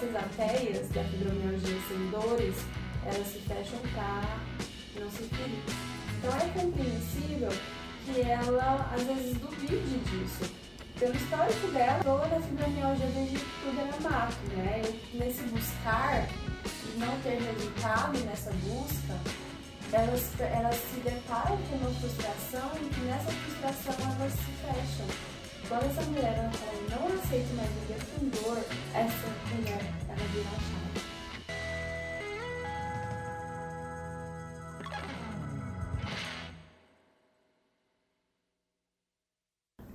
essas artérias da fibromialgia sem dores, elas se fecham para não se ferir. Então é compreensível que ela às vezes duvide disso. Pelo histórico dela, toda a fibromialgia desde tudo era mato, né? E nesse buscar e não ter resultado nessa busca, elas, elas se deparam com uma frustração e que nessa frustração elas se fecham. Quando essa mulher ela fala, não aceito mais viver com dor, essa mulher ela vira a chave.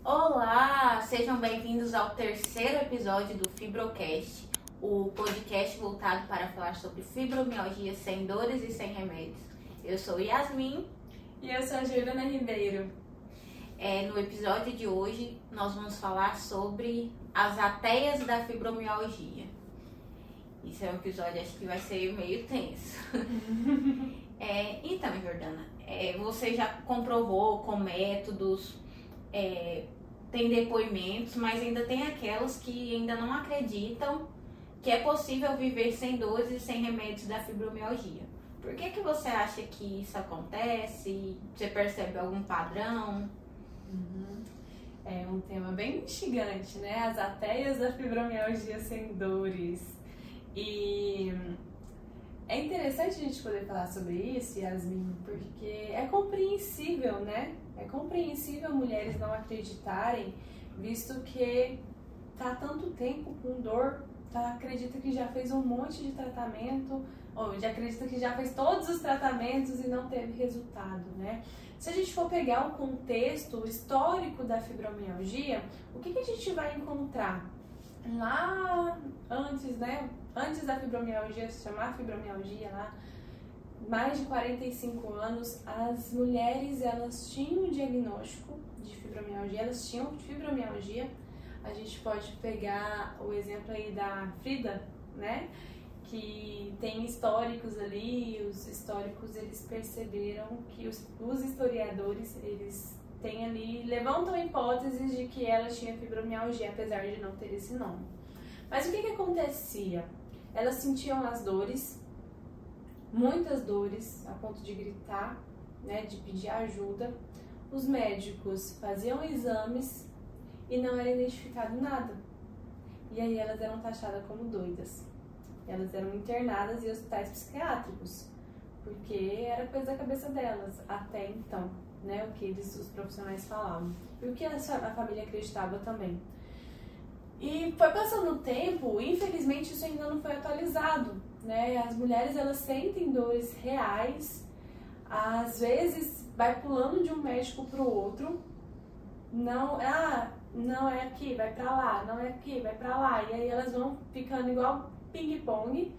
Olá, sejam bem-vindos ao terceiro episódio do Fibrocast, o podcast voltado para falar sobre fibromialgia sem dores e sem remédios. Eu sou Yasmin E eu sou a Juliana Ribeiro. É, no episódio de hoje, nós vamos falar sobre as ateias da fibromialgia. Isso é um episódio, acho que vai ser meio tenso. É, então, Jordana, é, você já comprovou com métodos, é, tem depoimentos, mas ainda tem aquelas que ainda não acreditam que é possível viver sem dores e sem remédios da fibromialgia. Por que, que você acha que isso acontece? Você percebe algum padrão? É um tema bem instigante, né? As ateias da fibromialgia sem dores. E é interessante a gente poder falar sobre isso, Yasmin, porque é compreensível, né? É compreensível mulheres não acreditarem, visto que tá há tanto tempo com dor, tá? Acredita que já fez um monte de tratamento, ou já acredita que já fez todos os tratamentos e não teve resultado, né? Se a gente for pegar o contexto histórico da fibromialgia, o que, que a gente vai encontrar? Lá antes, né? Antes da fibromialgia se chamar fibromialgia lá, mais de 45 anos, as mulheres elas tinham o diagnóstico de fibromialgia, elas tinham fibromialgia. A gente pode pegar o exemplo aí da Frida, né? Que tem históricos ali, os históricos eles perceberam que os, os historiadores eles têm ali, levantam hipóteses de que ela tinha fibromialgia, apesar de não ter esse nome. Mas o que, que acontecia? Elas sentiam as dores, muitas dores, a ponto de gritar, né, de pedir ajuda. Os médicos faziam exames e não era identificado nada. E aí elas eram taxadas como doidas. Elas eram internadas em hospitais psiquiátricos, porque era coisa da cabeça delas até então, né, o que eles, os profissionais falavam. E o que a, família acreditava também. E foi passando o tempo, infelizmente isso ainda não foi atualizado, né? As mulheres elas sentem dores reais, às vezes vai pulando de um médico para o outro, não, ah, não é aqui, vai para lá, não é aqui, vai para lá, e aí elas vão ficando igual ping-pong.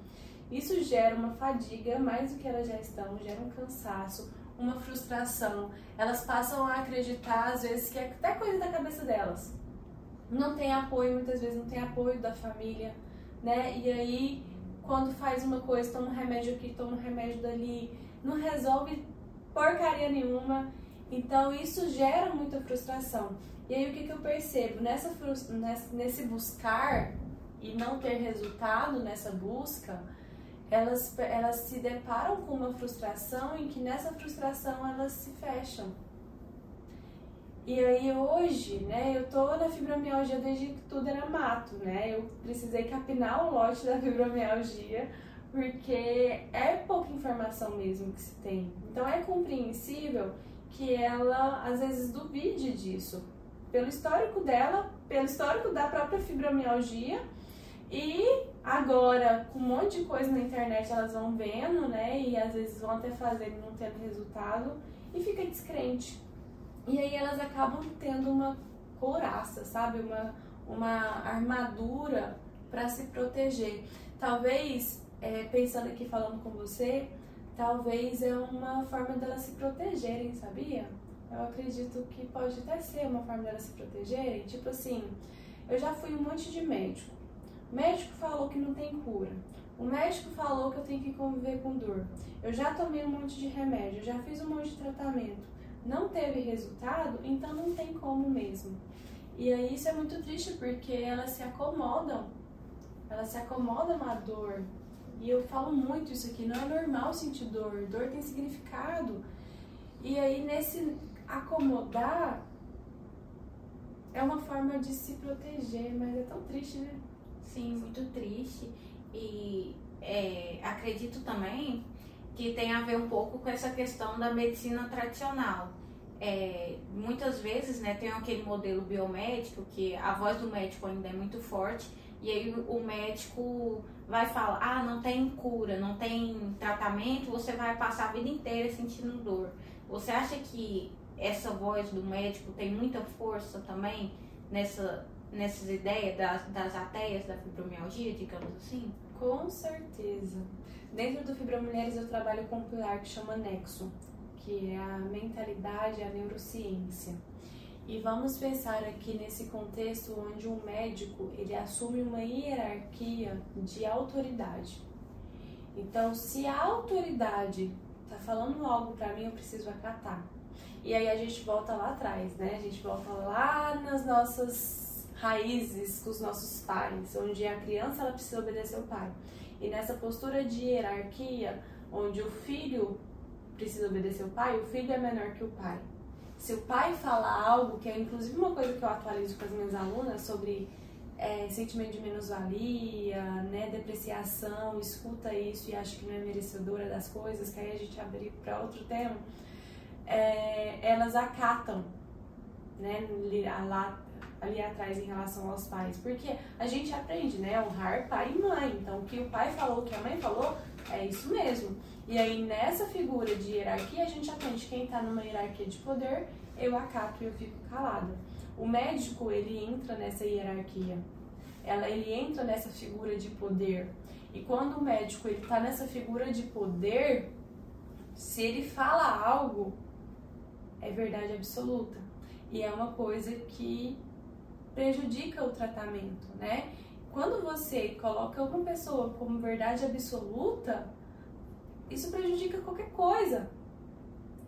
Isso gera uma fadiga mais do que elas já estão, gera um cansaço, uma frustração. Elas passam a acreditar às vezes que é até coisa da cabeça delas não tem apoio, muitas vezes não tem apoio da família, né? E aí, quando faz uma coisa, toma um remédio aqui, toma um remédio dali, não resolve porcaria nenhuma. Então, isso gera muita frustração. E aí, o que, que eu percebo? Nessa, nesse buscar e não ter resultado nessa busca, elas, elas se deparam com uma frustração em que nessa frustração elas se fecham e aí hoje, né, eu tô na fibromialgia desde que tudo era mato, né? Eu precisei capinar o lote da fibromialgia porque é pouca informação mesmo que se tem. Então é compreensível que ela às vezes duvide disso, pelo histórico dela, pelo histórico da própria fibromialgia e agora com um monte de coisa na internet elas vão vendo, né, e às vezes vão até fazer e não tendo resultado e fica descrente. E aí elas acabam tendo uma couraça, sabe? Uma, uma armadura para se proteger. Talvez, é, pensando aqui falando com você, talvez é uma forma delas se protegerem, sabia? Eu acredito que pode até ser uma forma delas se protegerem. Tipo assim, eu já fui um monte de médico. O médico falou que não tem cura. O médico falou que eu tenho que conviver com dor. Eu já tomei um monte de remédio, já fiz um monte de tratamento não teve resultado, então não tem como mesmo. E aí isso é muito triste porque elas se acomodam ela se acomoda na dor. E eu falo muito isso aqui, não é normal sentir dor, dor tem significado. E aí nesse acomodar é uma forma de se proteger, mas é tão triste, né? Sim, muito triste. E é, acredito também que tem a ver um pouco com essa questão da medicina tradicional. É, muitas vezes né, tem aquele modelo biomédico que a voz do médico ainda é muito forte e aí o médico vai falar, ah, não tem cura, não tem tratamento, você vai passar a vida inteira sentindo dor. Você acha que essa voz do médico tem muita força também nessa, nessas ideias das, das ateias da fibromialgia, digamos assim? Com certeza. Dentro do Fibromulheres eu trabalho com um pilar que chama Nexo, que é a mentalidade, a neurociência. E vamos pensar aqui nesse contexto onde um médico ele assume uma hierarquia de autoridade. Então, se a autoridade está falando algo para mim, eu preciso acatar. E aí a gente volta lá atrás, né? A gente volta lá nas nossas raízes com os nossos pais, onde a criança ela precisa obedecer ao pai. E nessa postura de hierarquia, onde o filho precisa obedecer ao pai, o filho é menor que o pai. Se o pai fala algo, que é inclusive uma coisa que eu atualizo com as minhas alunas sobre é, sentimento de menos-valia, né, depreciação, escuta isso e acha que não é merecedora das coisas, que aí a gente abre para outro tema, é, elas acatam, né, lá, ali atrás em relação aos pais, porque a gente aprende, né, honrar pai e mãe, então o que o pai falou, o que a mãe falou, é isso mesmo. E aí nessa figura de hierarquia a gente aprende quem está numa hierarquia de poder, eu acato e eu fico calada. O médico ele entra nessa hierarquia, ela, ele entra nessa figura de poder. E quando o médico ele está nessa figura de poder, se ele fala algo, é verdade absoluta. E é uma coisa que prejudica o tratamento, né? Quando você coloca uma pessoa como verdade absoluta, isso prejudica qualquer coisa.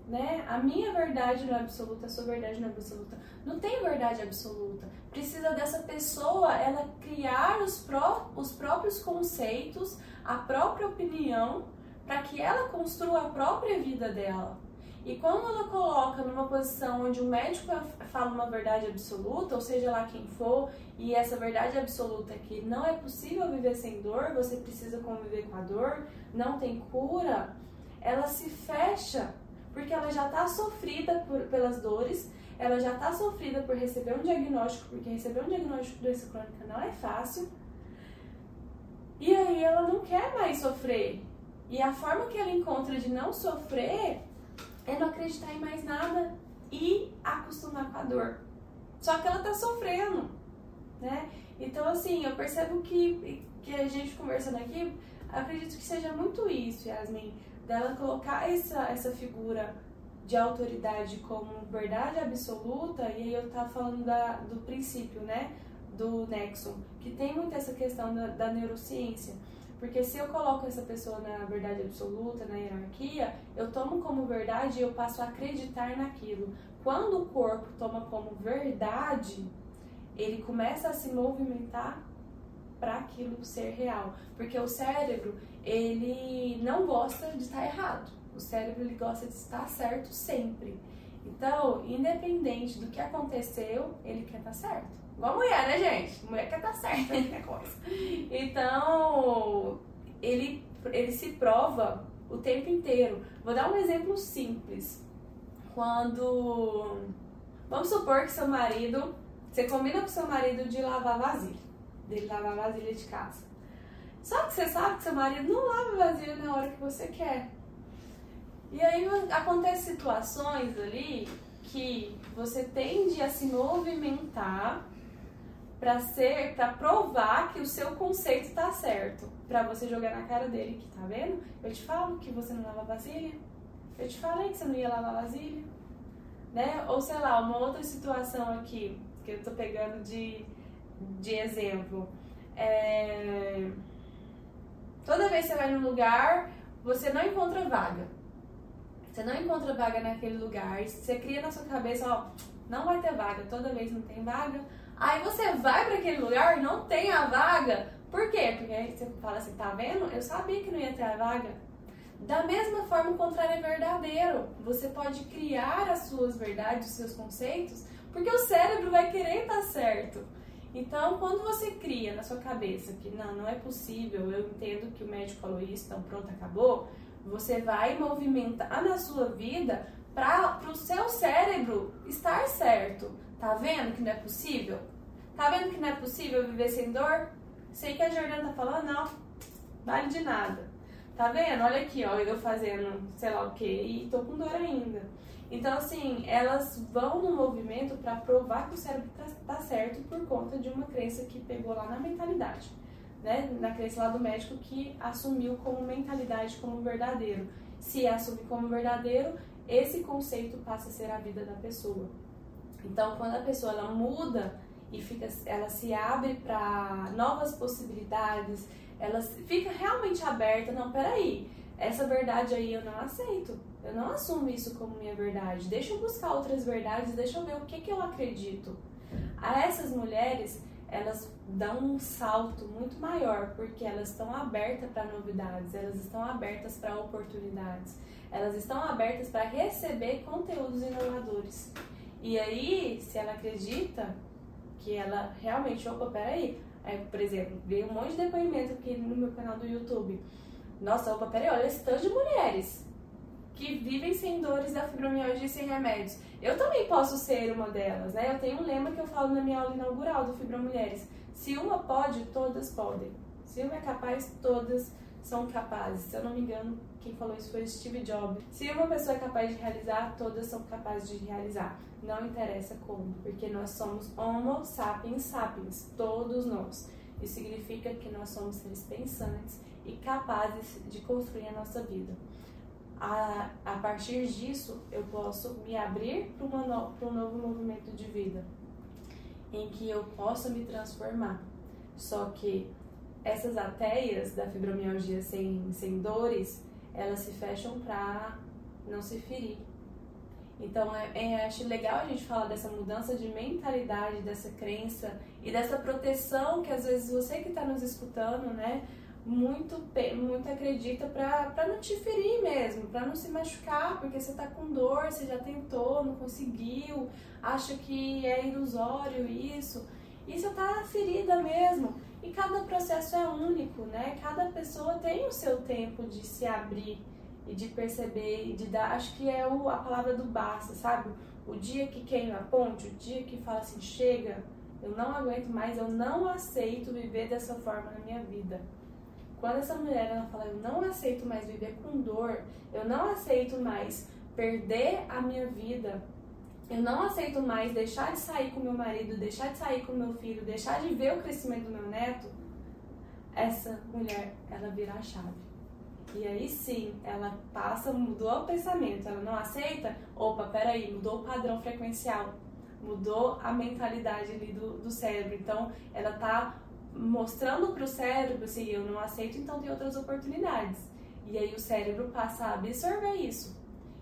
Né? A minha verdade não é absoluta, a sua verdade não é absoluta. Não tem verdade absoluta. Precisa dessa pessoa ela criar os, pró os próprios conceitos, a própria opinião, para que ela construa a própria vida dela. E quando ela coloca numa posição onde o médico fala uma verdade absoluta, ou seja lá quem for, e essa verdade absoluta é que não é possível viver sem dor, você precisa conviver com a dor, não tem cura, ela se fecha, porque ela já está sofrida por, pelas dores, ela já está sofrida por receber um diagnóstico, porque receber um diagnóstico de doença crônica não é fácil. E aí ela não quer mais sofrer. E a forma que ela encontra de não sofrer é não acreditar em mais nada e acostumar com a dor. Só que ela tá sofrendo, né? Então, assim, eu percebo que, que a gente conversando aqui, acredito que seja muito isso, Yasmin, dela colocar essa, essa figura de autoridade como verdade absoluta, e aí eu tava falando da, do princípio, né? Do Nexon, que tem muito essa questão da, da neurociência. Porque se eu coloco essa pessoa na verdade absoluta, na hierarquia, eu tomo como verdade e eu passo a acreditar naquilo. Quando o corpo toma como verdade, ele começa a se movimentar para aquilo ser real. Porque o cérebro, ele não gosta de estar errado. O cérebro ele gosta de estar certo sempre. Então, independente do que aconteceu, ele quer estar certo. Igual mulher, né, gente? Mulher quer estar certa qualquer coisa. Então, ele, ele se prova o tempo inteiro. Vou dar um exemplo simples. Quando. Vamos supor que seu marido. Você combina com seu marido de lavar vasilha. Dele lavar vasilha de casa. Só que você sabe que seu marido não lava vasilha na hora que você quer. E aí acontecem situações ali que você tende a se movimentar para ser, para provar que o seu conceito está certo, para você jogar na cara dele que tá vendo? Eu te falo que você não lava vasilha. Eu te falei que você não ia lavar vasilha, né? Ou sei lá, uma outra situação aqui que eu tô pegando de, de exemplo. É... Toda vez que você vai num lugar, você não encontra vaga. Você não encontra vaga naquele lugar. Você cria na sua cabeça, ó, não vai ter vaga. Toda vez não tem vaga Aí você vai para aquele lugar, não tem a vaga, Por quê? Porque aí você fala assim, tá vendo? Eu sabia que não ia ter a vaga. Da mesma forma, o contrário é verdadeiro. Você pode criar as suas verdades, os seus conceitos, porque o cérebro vai querer estar certo. Então, quando você cria na sua cabeça que não, não é possível, eu entendo que o médico falou isso, então pronto, acabou, você vai movimentar na sua vida para o seu cérebro estar certo. Tá vendo que não é possível? Tá vendo que não é possível viver sem dor? Sei que a Jordana tá falando, não, vale de nada. Tá vendo? Olha aqui, ó, eu fazendo sei lá o que e tô com dor ainda. Então, assim, elas vão no movimento para provar que o cérebro tá, tá, certo por conta de uma crença que pegou lá na mentalidade, né? Na crença lá do médico que assumiu como mentalidade como verdadeiro. Se assumir como verdadeiro, esse conceito passa a ser a vida da pessoa. Então, quando a pessoa ela muda e fica, ela se abre para novas possibilidades, ela fica realmente aberta. Não, peraí, essa verdade aí eu não aceito. Eu não assumo isso como minha verdade. Deixa eu buscar outras verdades, deixa eu ver o que, que eu acredito. A essas mulheres, elas dão um salto muito maior, porque elas estão abertas para novidades, elas estão abertas para oportunidades, elas estão abertas para receber conteúdos inovadores. E aí, se ela acredita que ela realmente, opa, peraí, é, por exemplo, veio um monte de depoimento aqui no meu canal do YouTube. Nossa, opa, peraí, olha esse tanto de mulheres que vivem sem dores da fibromialgia e sem remédios. Eu também posso ser uma delas, né? Eu tenho um lema que eu falo na minha aula inaugural do Fibromulheres. Se uma pode, todas podem. Se uma é capaz, todas são capazes. Se eu não me engano, quem falou isso foi Steve Jobs. Se uma pessoa é capaz de realizar, todas são capazes de realizar. Não interessa como, porque nós somos Homo sapiens sapiens, todos nós. Isso significa que nós somos seres pensantes e capazes de construir a nossa vida. A, a partir disso, eu posso me abrir para no, um novo movimento de vida, em que eu possa me transformar. Só que essas ateias da fibromialgia sem, sem dores, elas se fecham para não se ferir. Então, é, é, acho legal a gente falar dessa mudança de mentalidade, dessa crença e dessa proteção que às vezes você que está nos escutando, né, muito, muito acredita para não te ferir mesmo, para não se machucar, porque você está com dor, você já tentou, não conseguiu, acha que é ilusório isso, e você está ferida mesmo. E cada processo é único, né? Cada pessoa tem o seu tempo de se abrir e de perceber e de dar. Acho que é o, a palavra do basta, sabe? O dia que queima a ponte, o dia que fala assim: chega, eu não aguento mais, eu não aceito viver dessa forma na minha vida. Quando essa mulher ela fala: eu não aceito mais viver com dor, eu não aceito mais perder a minha vida eu não aceito mais deixar de sair com meu marido, deixar de sair com meu filho, deixar de ver o crescimento do meu neto, essa mulher, ela vira a chave. E aí sim, ela passa, mudou o pensamento, ela não aceita, opa, peraí, mudou o padrão frequencial, mudou a mentalidade ali do, do cérebro. Então, ela tá mostrando para o cérebro assim, eu não aceito, então tem outras oportunidades. E aí o cérebro passa a absorver isso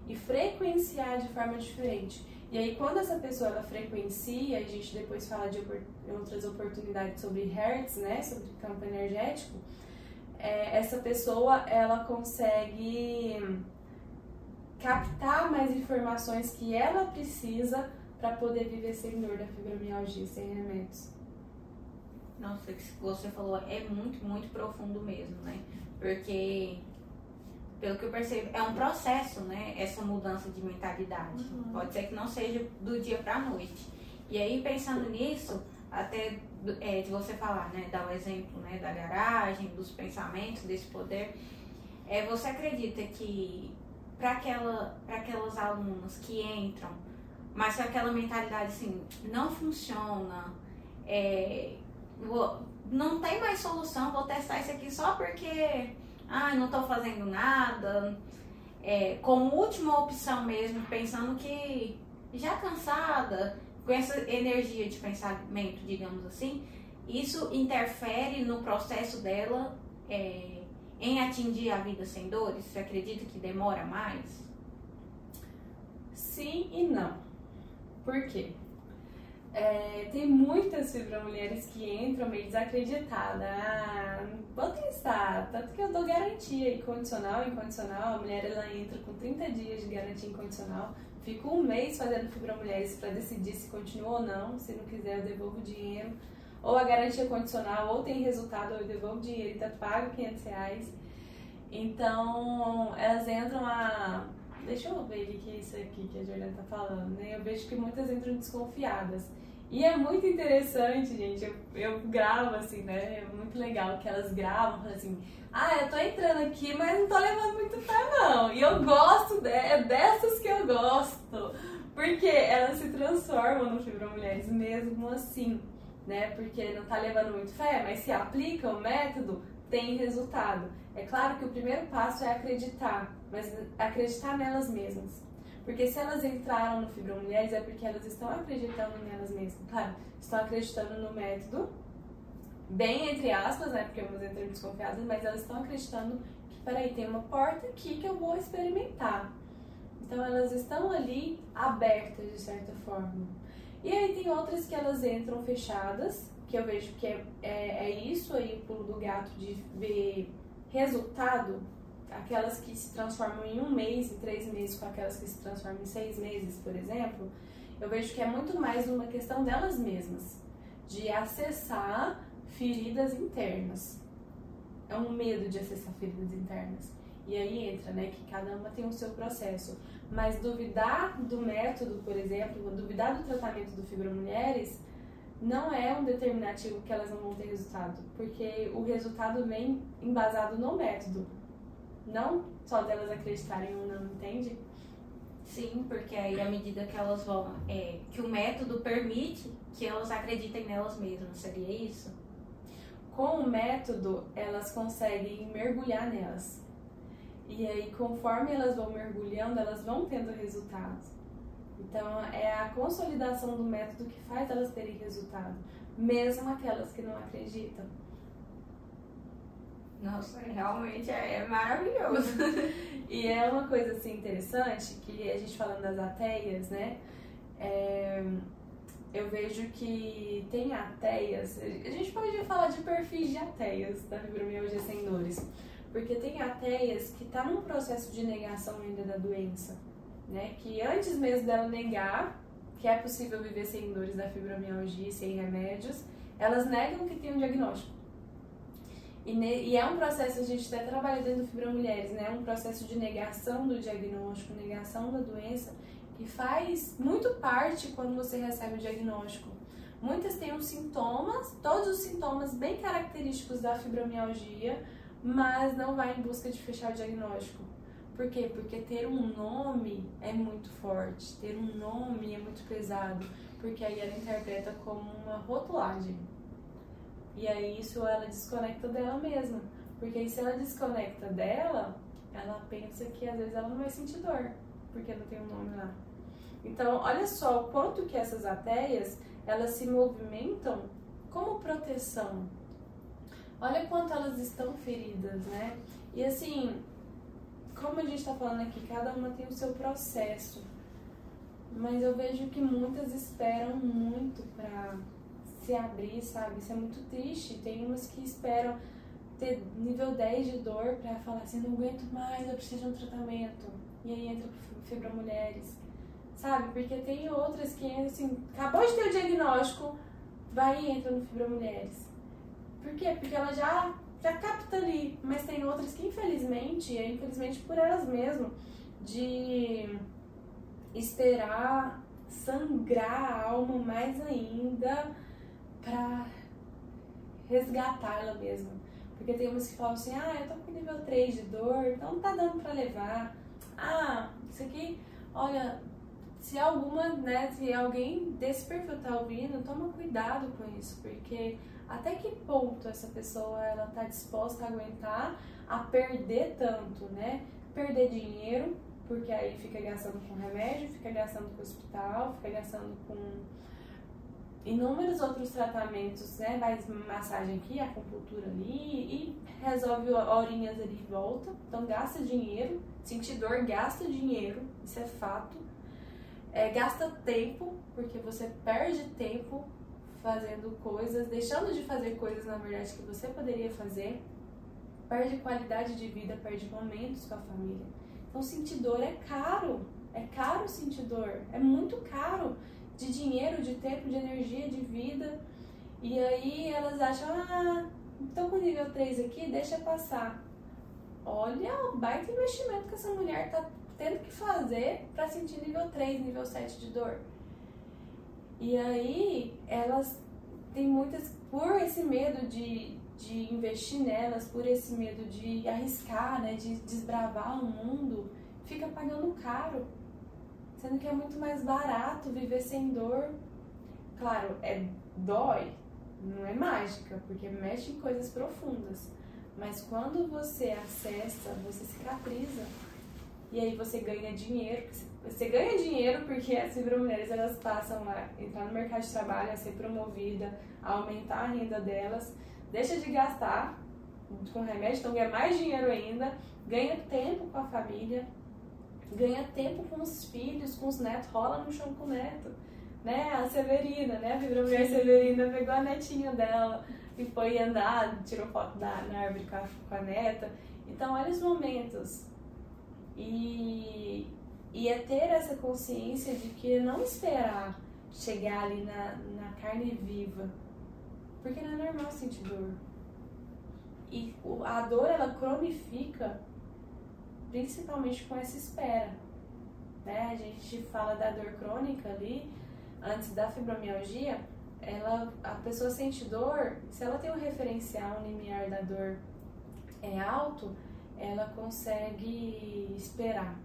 e frequenciar de forma diferente. E aí, quando essa pessoa ela frequencia, a gente depois fala de outras oportunidades sobre Hertz, né, sobre campo energético, é, essa pessoa ela consegue captar mais informações que ela precisa para poder viver sem dor da fibromialgia, sem remédios. Nossa, o que você falou é muito, muito profundo mesmo, né? Porque pelo que eu percebo, é um processo, né? Essa mudança de mentalidade. Uhum. Pode ser que não seja do dia para noite. E aí, pensando nisso, até é, de você falar, né? Dar o exemplo né, da garagem, dos pensamentos, desse poder. É, você acredita que para aquela, aquelas alunas que entram, mas com aquela mentalidade assim, não funciona, é, não tem mais solução, vou testar isso aqui só porque ah, não estou fazendo nada, é, como última opção mesmo, pensando que já cansada, com essa energia de pensamento, digamos assim, isso interfere no processo dela é, em atingir a vida sem dores? Você acredita que demora mais? Sim e não. Por quê? É, tem muitas fibromulheres que entram meio desacreditadas. Ah, vou testar, tanto que eu dou garantia incondicional incondicional. A mulher ela entra com 30 dias de garantia incondicional. Fico um mês fazendo fibromulheres para decidir se continua ou não. Se não quiser, eu devolvo o dinheiro. Ou a garantia condicional, ou tem resultado, ou eu devolvo o dinheiro e tá pago 500 reais. Então, elas entram a. Deixa eu ver o que é isso aqui que a Juliana tá falando, né? Eu vejo que muitas entram desconfiadas. E é muito interessante, gente. Eu, eu gravo assim, né? É muito legal que elas gravam, falam assim: ah, eu tô entrando aqui, mas não tô levando muito fé, não. E eu gosto, de, é dessas que eu gosto. Porque elas se transformam no Fibromulheres mesmo assim, né? Porque não tá levando muito fé, mas se aplica o método, tem resultado. É claro que o primeiro passo é acreditar, mas acreditar nelas mesmas. Porque se elas entraram no Fibromulheres é porque elas estão acreditando nelas mesmas. Claro, estão acreditando no método, bem entre aspas, né? Porque umas entram desconfiadas, mas elas estão acreditando que, peraí, tem uma porta aqui que eu vou experimentar. Então elas estão ali abertas de certa forma. E aí tem outras que elas entram fechadas, que eu vejo que é, é, é isso aí o pulo do gato de ver resultado aquelas que se transformam em um mês, em três meses, com aquelas que se transformam em seis meses, por exemplo, eu vejo que é muito mais uma questão delas mesmas, de acessar feridas internas. É um medo de acessar feridas internas. E aí entra, né, que cada uma tem o seu processo. Mas duvidar do método, por exemplo, duvidar do tratamento do Fibromulheres, não é um determinativo que elas não vão ter resultado, porque o resultado vem embasado no método, não só delas acreditarem ou não, entende? Sim, porque aí à medida que elas vão, é, que o método permite que elas acreditem nelas mesmas, seria isso? Com o método, elas conseguem mergulhar nelas. E aí, conforme elas vão mergulhando, elas vão tendo resultados. Então, é a consolidação do método que faz elas terem resultado, mesmo aquelas que não acreditam. Nossa, realmente é, é maravilhoso. e é uma coisa assim interessante que a gente falando das ateias, né? É, eu vejo que tem ateias, a gente pode falar de perfis de ateias da fibromialgia sem dores, porque tem ateias que tá num processo de negação ainda da doença, né? Que antes mesmo dela negar que é possível viver sem dores da fibromialgia, sem remédios, elas negam que tem um diagnóstico. E, ne, e, é um processo, a gente até trabalha dentro do Fibromulheres, né? Um processo de negação do diagnóstico, negação da doença, que faz muito parte quando você recebe o diagnóstico. Muitas têm os sintomas, todos os sintomas bem característicos da fibromialgia, mas não vai em busca de fechar o diagnóstico. Por quê? Porque ter um nome é muito forte, ter um nome é muito pesado, porque aí ela interpreta como uma rotulagem. E aí isso ela desconecta dela mesma. Porque aí se ela desconecta dela, ela pensa que às vezes ela não vai sentir dor, porque não tem um nome lá. Então, olha só o quanto que essas ateias, elas se movimentam como proteção. Olha quanto elas estão feridas, né? E assim, como a gente está falando aqui, cada uma tem o seu processo. Mas eu vejo que muitas esperam muito para se abrir, sabe? Isso é muito triste. Tem umas que esperam ter nível 10 de dor pra falar assim, não aguento mais, eu preciso de um tratamento. E aí entra fibromulheres, sabe? Porque tem outras que, assim, acabou de ter o diagnóstico, vai e entra no fibromulheres. Por quê? Porque ela já, já capta ali. Mas tem outras que, infelizmente, é infelizmente por elas mesmas, de esperar sangrar a alma mais ainda pra resgatar ela mesma. Porque tem umas que falam assim, ah, eu tô com nível 3 de dor, então não tá dando pra levar. Ah, isso aqui, olha, se alguma, né, se alguém desse perfil tá ouvindo, toma cuidado com isso, porque até que ponto essa pessoa ela tá disposta a aguentar a perder tanto, né? Perder dinheiro, porque aí fica gastando com remédio, fica gastando com hospital, fica gastando com inúmeros outros tratamentos, né? Faz massagem aqui, acupuntura ali e resolve horinhas ali e volta. Então gasta dinheiro, sentir dor gasta dinheiro, isso é fato. É, gasta tempo, porque você perde tempo fazendo coisas, deixando de fazer coisas, na verdade, que você poderia fazer, perde qualidade de vida, perde momentos com a família. Então, sentir dor é caro, é caro sentir dor, é muito caro de dinheiro, de tempo, de energia, de vida. E aí elas acham, ah, então com nível 3 aqui, deixa passar. Olha o baita investimento que essa mulher tá tendo que fazer para sentir nível 3, nível 7 de dor. E aí elas têm muitas, por esse medo de, de investir nelas, por esse medo de arriscar, né, de desbravar o mundo, fica pagando caro. Sendo que é muito mais barato viver sem dor. Claro, é dói, não é mágica, porque mexe em coisas profundas. Mas quando você acessa, você cicatriza. E aí você ganha dinheiro. Você ganha dinheiro porque as mulheres elas passam a entrar no mercado de trabalho, a ser promovida, a aumentar a renda delas, deixa de gastar com remédio, então ganha mais dinheiro ainda, ganha tempo com a família, ganha tempo com os filhos, com os netos, rola no chão com o neto. Né? A Severina, né? A Fibromulher Severina pegou a netinha dela e foi andar, tirou foto da, na árvore com a, com a neta. Então, olha os momentos. E, e é ter essa consciência de que não esperar chegar ali na, na carne viva. Porque não é normal sentir dor. E a dor, ela cronifica principalmente com essa espera. Né? A gente fala da dor crônica ali, antes da fibromialgia, ela, a pessoa sente dor, se ela tem um referencial, um limiar da dor é alto, ela consegue esperar.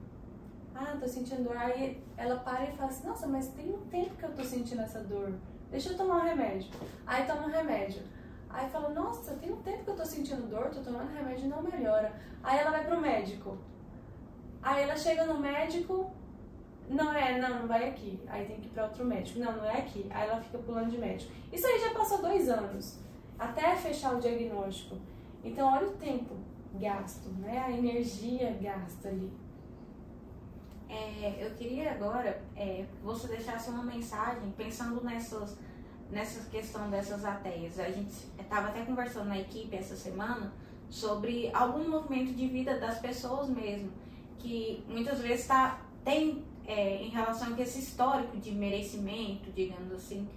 Ah, tô sentindo dor. Aí ela para e fala assim, nossa, mas tem um tempo que eu tô sentindo essa dor. Deixa eu tomar um remédio. Aí toma um remédio. Aí fala, nossa, tem um tempo que eu tô sentindo dor, tô tomando remédio e não melhora. Aí ela vai pro médico. Aí ela chega no médico, não é, não, não vai aqui. Aí tem que ir pra outro médico. Não, não é aqui. Aí ela fica pulando de médico. Isso aí já passou dois anos, até fechar o diagnóstico. Então, olha o tempo gasto, né? A energia gasta ali. É, eu queria agora é, você deixasse uma mensagem pensando nessas, nessa questão dessas ateias. A gente estava até conversando na equipe essa semana sobre algum movimento de vida das pessoas mesmo, que muitas vezes tá, tem é, em relação a esse histórico de merecimento, digamos assim,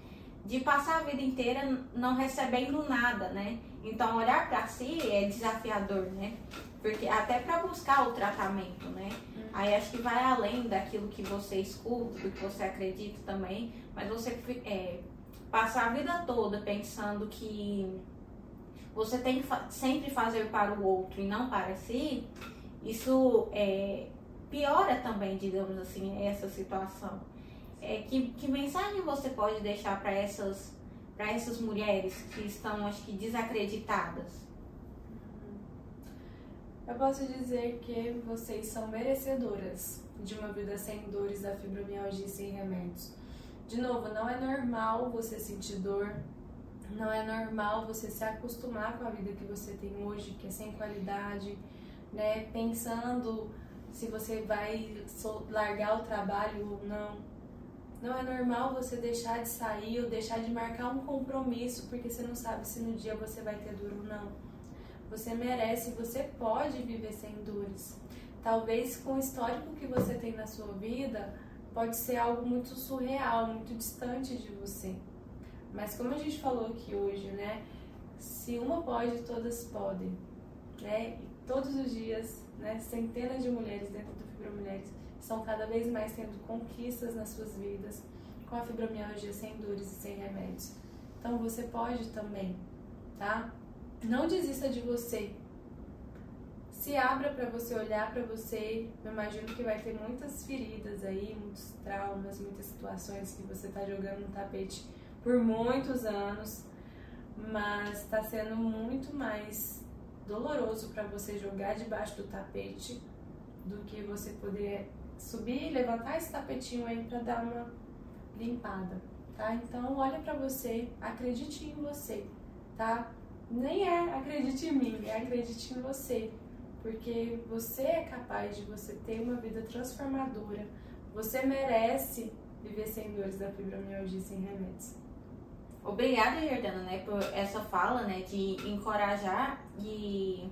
de passar a vida inteira não recebendo nada, né? Então olhar para si é desafiador, né? Porque até para buscar o tratamento, né? Uhum. Aí acho que vai além daquilo que você escuta, do que você acredita também, mas você é, passar a vida toda pensando que você tem que sempre fazer para o outro e não para si, isso é, piora também, digamos assim, essa situação. É, que, que mensagem você pode deixar para essas, essas mulheres que estão, acho que, desacreditadas? Eu posso dizer que vocês são merecedoras de uma vida sem dores da fibromialgia e sem remédios. De novo, não é normal você sentir dor, não é normal você se acostumar com a vida que você tem hoje, que é sem qualidade, né? Pensando se você vai largar o trabalho ou não. Não é normal você deixar de sair ou deixar de marcar um compromisso porque você não sabe se no dia você vai ter dor ou não. Você merece, você pode viver sem dores. Talvez com o histórico que você tem na sua vida, pode ser algo muito surreal, muito distante de você. Mas como a gente falou aqui hoje, né? Se uma pode, todas podem, né? E todos os dias né, centenas de mulheres dentro do Fibromulheres estão cada vez mais tendo conquistas nas suas vidas com a fibromialgia sem dores e sem remédios. Então você pode também, tá? Não desista de você. Se abra para você olhar para você. Eu imagino que vai ter muitas feridas aí, muitos traumas, muitas situações que você está jogando no tapete por muitos anos, mas está sendo muito mais doloroso para você jogar debaixo do tapete do que você poder subir e levantar esse tapetinho aí para dar uma limpada, tá? Então olha para você, acredite em você, tá? Nem é acredite em mim, é acredite em você, porque você é capaz de você ter uma vida transformadora. Você merece viver sem dores da fibromialgia sem remédios. Obrigada, Jordana, né, por essa fala, né, de encorajar e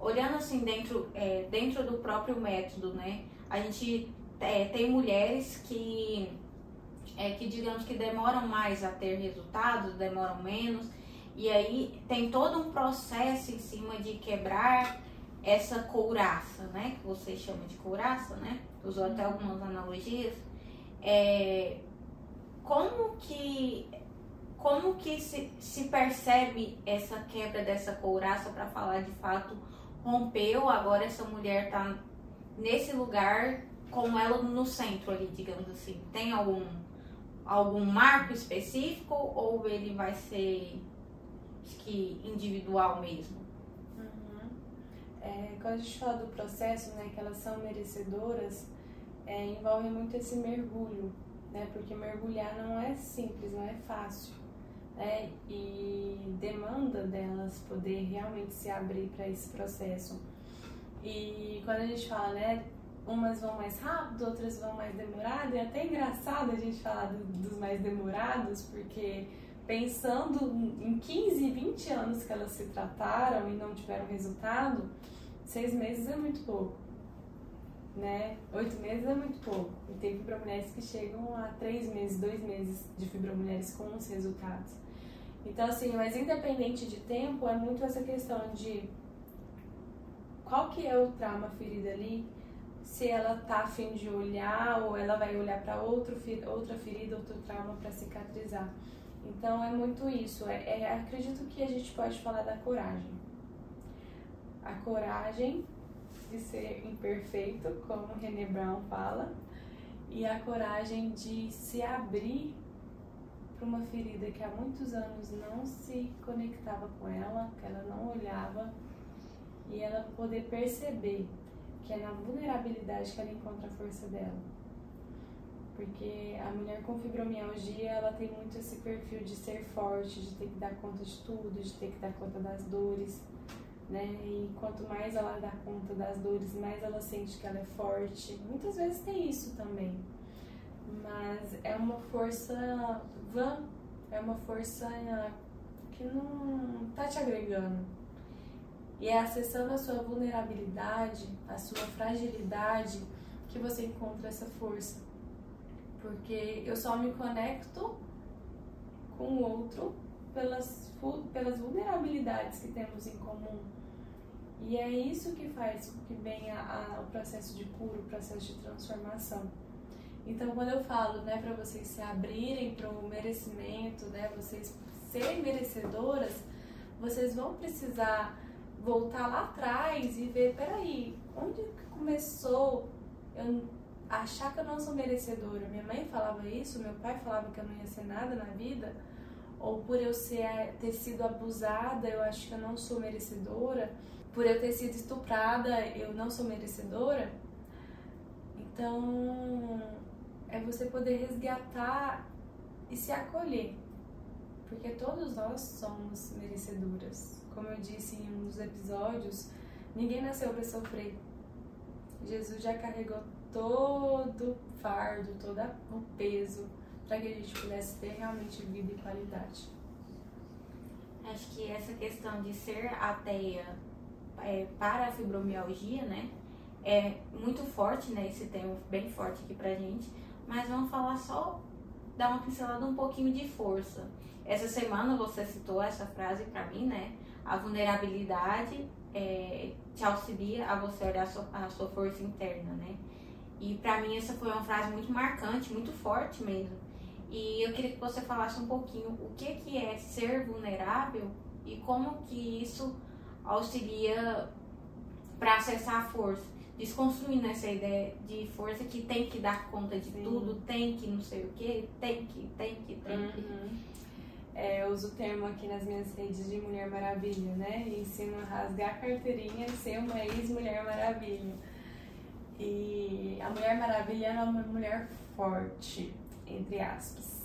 olhando assim dentro, é, dentro do próprio método, né, a gente é, tem mulheres que, é, que digamos que demoram mais a ter resultados, demoram menos, e aí tem todo um processo em cima de quebrar essa couraça, né? Que você chama de couraça, né? Usou até algumas analogias. É, como que como que se, se percebe essa quebra dessa couraça para falar de fato rompeu, agora essa mulher tá nesse lugar com ela no centro ali, digamos assim. Tem algum algum marco específico ou ele vai ser que individual mesmo? Uhum. É, quando a gente fala do processo, né, que elas são merecedoras, é, envolve muito esse mergulho, né, porque mergulhar não é simples, não é fácil, né, e demanda delas poder realmente se abrir para esse processo. E quando a gente fala, né, umas vão mais rápido, outras vão mais demorado, e é até engraçado a gente falar do, dos mais demorados, porque pensando em 15, 20 anos que elas se trataram e não tiveram resultado, seis meses é muito pouco. Né? Oito meses é muito pouco. E tem fibromulheres que chegam a três meses, dois meses de fibromulheres com os resultados. Então, assim, mas independente de tempo, é muito essa questão de qual que é o trauma ferido ali, se ela tá afim de olhar ou ela vai olhar para outra ferida, outro trauma para cicatrizar. Então é muito isso. É, é, acredito que a gente pode falar da coragem. A coragem de ser imperfeito, como René Brown fala, e a coragem de se abrir para uma ferida que há muitos anos não se conectava com ela, que ela não olhava, e ela poder perceber que é na vulnerabilidade que ela encontra a força dela porque a mulher com fibromialgia ela tem muito esse perfil de ser forte, de ter que dar conta de tudo, de ter que dar conta das dores, né? E quanto mais ela dá conta das dores, mais ela sente que ela é forte. Muitas vezes tem isso também, mas é uma força vã, é uma força que não tá te agregando. E é acessando a sua vulnerabilidade, a sua fragilidade, que você encontra essa força porque eu só me conecto com o outro pelas, pelas vulnerabilidades que temos em comum. E é isso que faz com que venha a, o processo de cura, o processo de transformação. Então, quando eu falo, né, para vocês se abrirem para o merecimento, né, vocês serem merecedoras, vocês vão precisar voltar lá atrás e ver, peraí, onde começou? Eu achar que eu não sou merecedora. Minha mãe falava isso, meu pai falava que eu não ia ser nada na vida, ou por eu ser, ter sido abusada, eu acho que eu não sou merecedora, por eu ter sido estuprada, eu não sou merecedora. Então, é você poder resgatar e se acolher, porque todos nós somos merecedoras. Como eu disse em um dos episódios, ninguém nasceu para sofrer. Jesus já carregou todo o fardo, todo o peso, para que a gente pudesse ter realmente vida e qualidade. Acho que essa questão de ser ateia é, para a fibromialgia, né, é muito forte, né, esse tema bem forte aqui pra gente, mas vamos falar só, dar uma pincelada um pouquinho de força. Essa semana você citou essa frase para mim, né, a vulnerabilidade é, te auxilia a você olhar a sua, a sua força interna, né? E para mim essa foi uma frase muito marcante, muito forte mesmo. E eu queria que você falasse um pouquinho o que, que é ser vulnerável e como que isso auxilia para acessar a força. Desconstruindo essa ideia de força que tem que dar conta de Sim. tudo, tem que não sei o que, tem que, tem que, tem uhum. É, eu uso o termo aqui nas minhas redes de Mulher Maravilha, né? E ensino a rasgar a carteirinha e ser uma ex-Mulher Maravilha. E a Mulher Maravilha é uma mulher forte, entre aspas,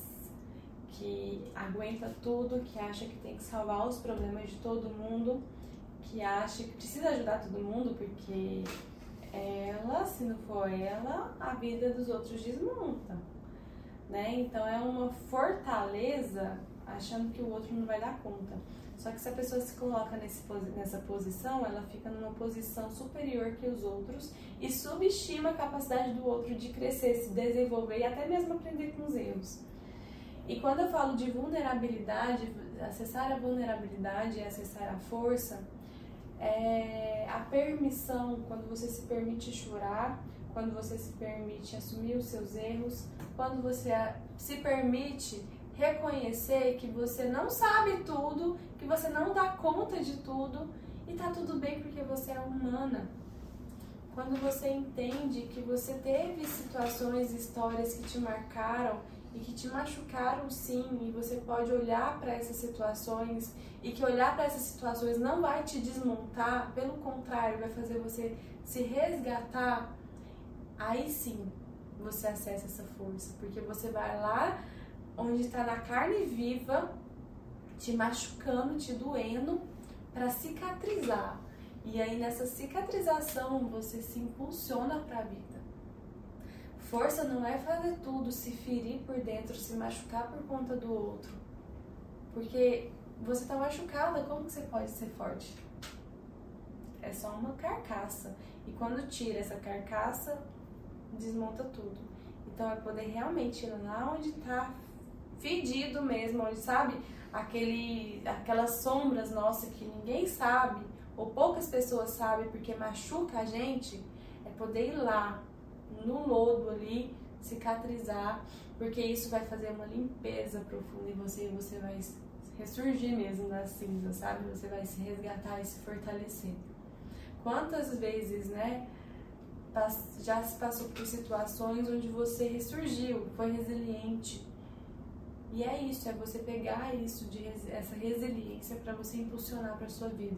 que aguenta tudo, que acha que tem que salvar os problemas de todo mundo, que acha que precisa ajudar todo mundo, porque ela, se não for ela, a vida dos outros desmonta. né? Então é uma fortaleza achando que o outro não vai dar conta. Só que se a pessoa se coloca nesse, nessa posição, ela fica numa posição superior que os outros e subestima a capacidade do outro de crescer, se desenvolver e até mesmo aprender com os erros. E quando eu falo de vulnerabilidade, acessar a vulnerabilidade e acessar a força, é a permissão, quando você se permite chorar, quando você se permite assumir os seus erros, quando você se permite reconhecer que você não sabe tudo, que você não dá conta de tudo e tá tudo bem porque você é humana. Quando você entende que você teve situações, histórias que te marcaram e que te machucaram sim, e você pode olhar para essas situações e que olhar para essas situações não vai te desmontar, pelo contrário, vai fazer você se resgatar, aí sim você acessa essa força, porque você vai lá onde está na carne viva, te machucando, te doendo, para cicatrizar. E aí nessa cicatrização você se impulsiona para a vida. Força não é fazer tudo, se ferir por dentro, se machucar por conta do outro. Porque você está machucada, como que você pode ser forte? É só uma carcaça. E quando tira essa carcaça, desmonta tudo. Então é poder realmente ir lá onde está fedido mesmo, onde sabe aquele, aquelas sombras nossas que ninguém sabe ou poucas pessoas sabem porque machuca a gente, é poder ir lá no lodo ali, cicatrizar, porque isso vai fazer uma limpeza profunda em você e você vai ressurgir mesmo das cinzas, sabe? Você vai se resgatar e se fortalecer. Quantas vezes, né? Já se passou por situações onde você ressurgiu, foi resiliente, e é isso, é você pegar isso, de, essa resiliência para você impulsionar para sua vida.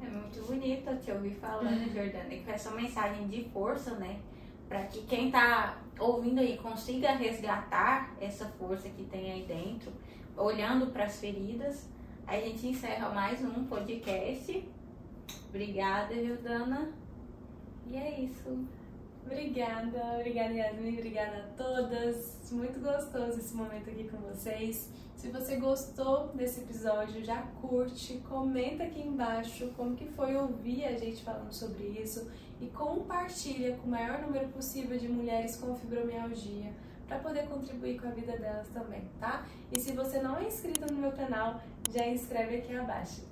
É muito bonito te ouvir falando, uhum. Jordana, com essa mensagem de força, né? Para que quem tá ouvindo aí consiga resgatar essa força que tem aí dentro, olhando para as feridas. A gente encerra mais um podcast. Obrigada, Jordana. E é isso. Obrigada, obrigada Yasmin, obrigada a todas. Muito gostoso esse momento aqui com vocês. Se você gostou desse episódio, já curte, comenta aqui embaixo como que foi ouvir a gente falando sobre isso e compartilha com o maior número possível de mulheres com fibromialgia para poder contribuir com a vida delas também, tá? E se você não é inscrito no meu canal, já inscreve aqui abaixo.